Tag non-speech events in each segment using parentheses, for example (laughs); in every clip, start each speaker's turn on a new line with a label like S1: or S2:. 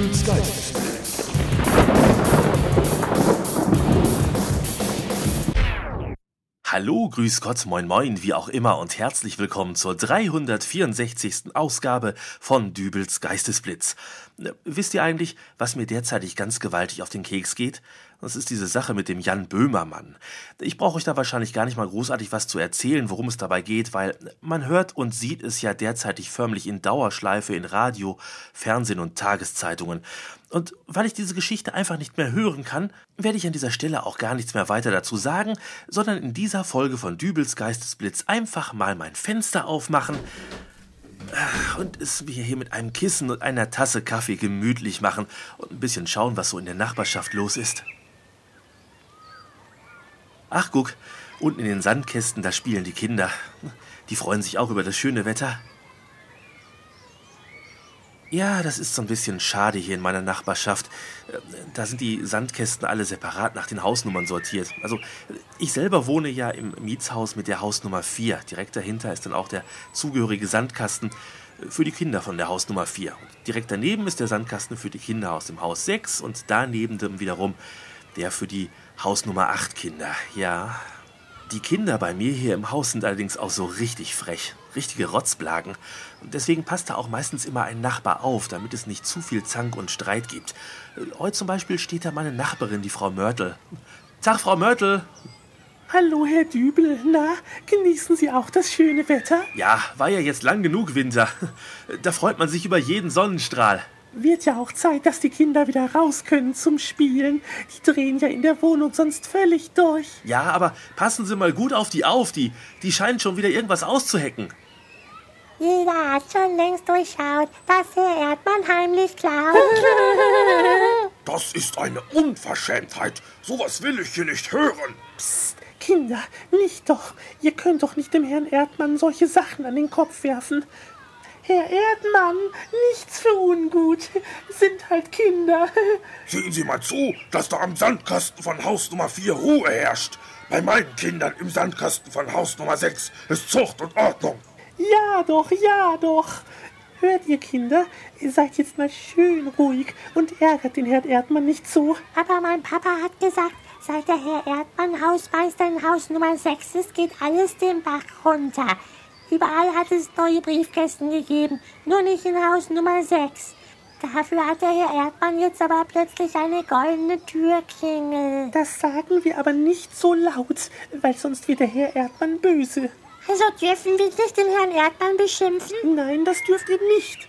S1: Dübels Geistesblitz.
S2: Hallo, grüß Gott, moin moin, wie auch immer und herzlich willkommen zur 364. Ausgabe von Dübels Geistesblitz. Äh, Wisst ihr eigentlich, was mir derzeitig ganz gewaltig auf den Keks geht? Das ist diese Sache mit dem Jan Böhmermann. Ich brauche euch da wahrscheinlich gar nicht mal großartig was zu erzählen, worum es dabei geht, weil man hört und sieht es ja derzeitig förmlich in Dauerschleife in Radio, Fernsehen und Tageszeitungen. Und weil ich diese Geschichte einfach nicht mehr hören kann, werde ich an dieser Stelle auch gar nichts mehr weiter dazu sagen, sondern in dieser Folge von Dübels Geistesblitz einfach mal mein Fenster aufmachen und es mir hier mit einem Kissen und einer Tasse Kaffee gemütlich machen und ein bisschen schauen, was so in der Nachbarschaft los ist. Ach, guck, unten in den Sandkästen, da spielen die Kinder. Die freuen sich auch über das schöne Wetter. Ja, das ist so ein bisschen schade hier in meiner Nachbarschaft. Da sind die Sandkästen alle separat nach den Hausnummern sortiert. Also, ich selber wohne ja im Mietshaus mit der Hausnummer 4. Direkt dahinter ist dann auch der zugehörige Sandkasten für die Kinder von der Hausnummer 4. Und direkt daneben ist der Sandkasten für die Kinder aus dem Haus 6 und daneben dem wiederum der für die Hausnummer 8 Kinder. Ja, die Kinder bei mir hier im Haus sind allerdings auch so richtig frech. Richtige Rotzblagen. Und deswegen passt da auch meistens immer ein Nachbar auf, damit es nicht zu viel Zank und Streit gibt. Heute zum Beispiel steht da meine Nachbarin, die Frau Mörtel. Tag, Frau Mörtel.
S3: Hallo, Herr Dübel. Na, genießen Sie auch das schöne Wetter?
S2: Ja, war ja jetzt lang genug Winter. Da freut man sich über jeden Sonnenstrahl.
S3: Wird ja auch Zeit, dass die Kinder wieder raus können zum Spielen. Die drehen ja in der Wohnung sonst völlig durch.
S2: Ja, aber passen Sie mal gut auf die auf. Die, die scheinen schon wieder irgendwas auszuhecken.
S4: Jeder hat schon längst durchschaut, dass Herr Erdmann heimlich klaut. (laughs)
S1: Das ist eine Unverschämtheit. Sowas will ich hier nicht hören.
S3: Psst, Kinder, nicht doch. Ihr könnt doch nicht dem Herrn Erdmann solche Sachen an den Kopf werfen. Herr Erdmann, nichts für ungut. Sind halt Kinder.
S1: Sehen Sie mal zu, dass da am Sandkasten von Haus Nummer 4 Ruhe herrscht. Bei meinen Kindern im Sandkasten von Haus Nummer 6 ist Zucht und Ordnung.
S3: Ja doch, ja doch. Hört ihr Kinder, ihr seid jetzt mal schön ruhig und ärgert den Herrn Erdmann nicht so.
S4: Aber mein Papa hat gesagt, seit der Herr Erdmann Hausmeister in Haus Nummer 6 ist, geht alles den Bach runter. Überall hat es neue Briefkästen gegeben, nur nicht in Haus Nummer 6. Dafür hat der Herr Erdmann jetzt aber plötzlich eine goldene Türklingel.
S3: Das sagen wir aber nicht so laut, weil sonst wird der Herr Erdmann böse.
S4: Also dürfen wir nicht den Herrn Erdmann beschimpfen?
S3: Nein, das dürft ihr nicht.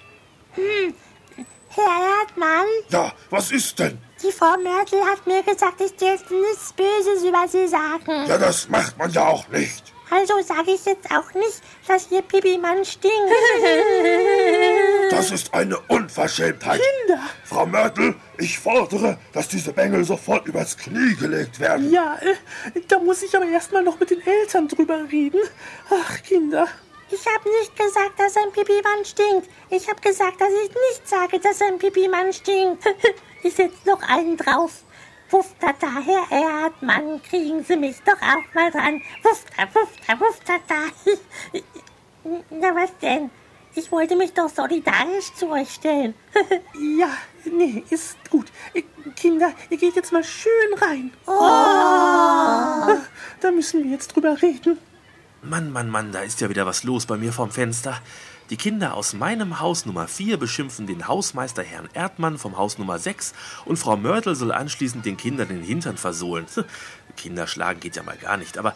S4: Herr Erdmann,
S1: Ja, was ist denn?
S4: die Frau Mörtel hat mir gesagt, ich dürfte nichts Böses über sie sagen.
S1: Ja, das macht man ja auch nicht.
S4: Also sage ich jetzt auch nicht, dass ihr Pipi-Mann stinkt. (laughs)
S1: Das ist eine Unverschämtheit.
S3: Kinder!
S1: Frau Mörtel, ich fordere, dass diese Bengel sofort übers Knie gelegt werden.
S3: Ja, äh, da muss ich aber erstmal noch mit den Eltern drüber reden. Ach, Kinder.
S4: Ich habe nicht gesagt, dass ein Pipi-Mann stinkt. Ich habe gesagt, dass ich nicht sage, dass ein Pipi-Mann stinkt. (laughs) Ich setze noch einen drauf. Wuftata, Herr Erdmann, kriegen Sie mich doch auch mal dran. Wufta, wufta, wuftata. (laughs) Na was denn? Ich wollte mich doch solidarisch zu euch stellen. (laughs)
S3: Ja, nee, ist gut. Äh, Kinder, ihr geht jetzt mal schön rein. Da müssen wir jetzt drüber reden.
S2: Mann, Mann, Mann, da ist ja wieder was los bei mir vorm Fenster. Die Kinder aus meinem Haus Nummer 4 beschimpfen den Hausmeister Herrn Erdmann vom Haus Nummer 6 und Frau Mörtel soll anschließend den Kindern den Hintern versohlen. (laughs) Kinder schlagen geht ja mal gar nicht, aber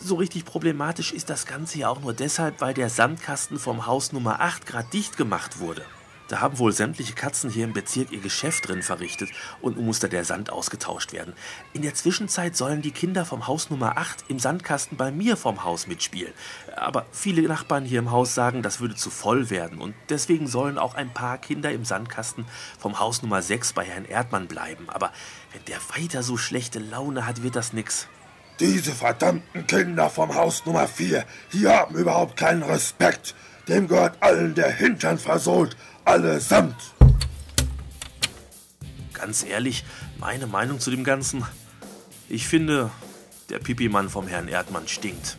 S2: so richtig problematisch ist das Ganze ja auch nur deshalb, weil der Sandkasten vom Haus Nummer 8 gerade dicht gemacht wurde. Da haben wohl sämtliche Katzen hier im Bezirk ihr Geschäft drin verrichtet und nun muss da der Sand ausgetauscht werden. In der Zwischenzeit sollen die Kinder vom Haus Nummer 8 im Sandkasten bei mir vom Haus mitspielen. Aber viele Nachbarn hier im Haus sagen, das würde zu voll werden und deswegen sollen auch ein paar Kinder im Sandkasten vom Haus Nummer 6 bei Herrn Erdmann bleiben. Aber wenn der weiter so schlechte Laune hat, wird das nix.
S1: Diese verdammten Kinder vom Haus Nummer 4, die haben überhaupt keinen Respekt. Dem gehört allen der Hintern versohlt. Allesamt.
S2: Ganz ehrlich, meine Meinung zu dem Ganzen. Ich finde, der Pipi-Mann vom Herrn Erdmann stinkt.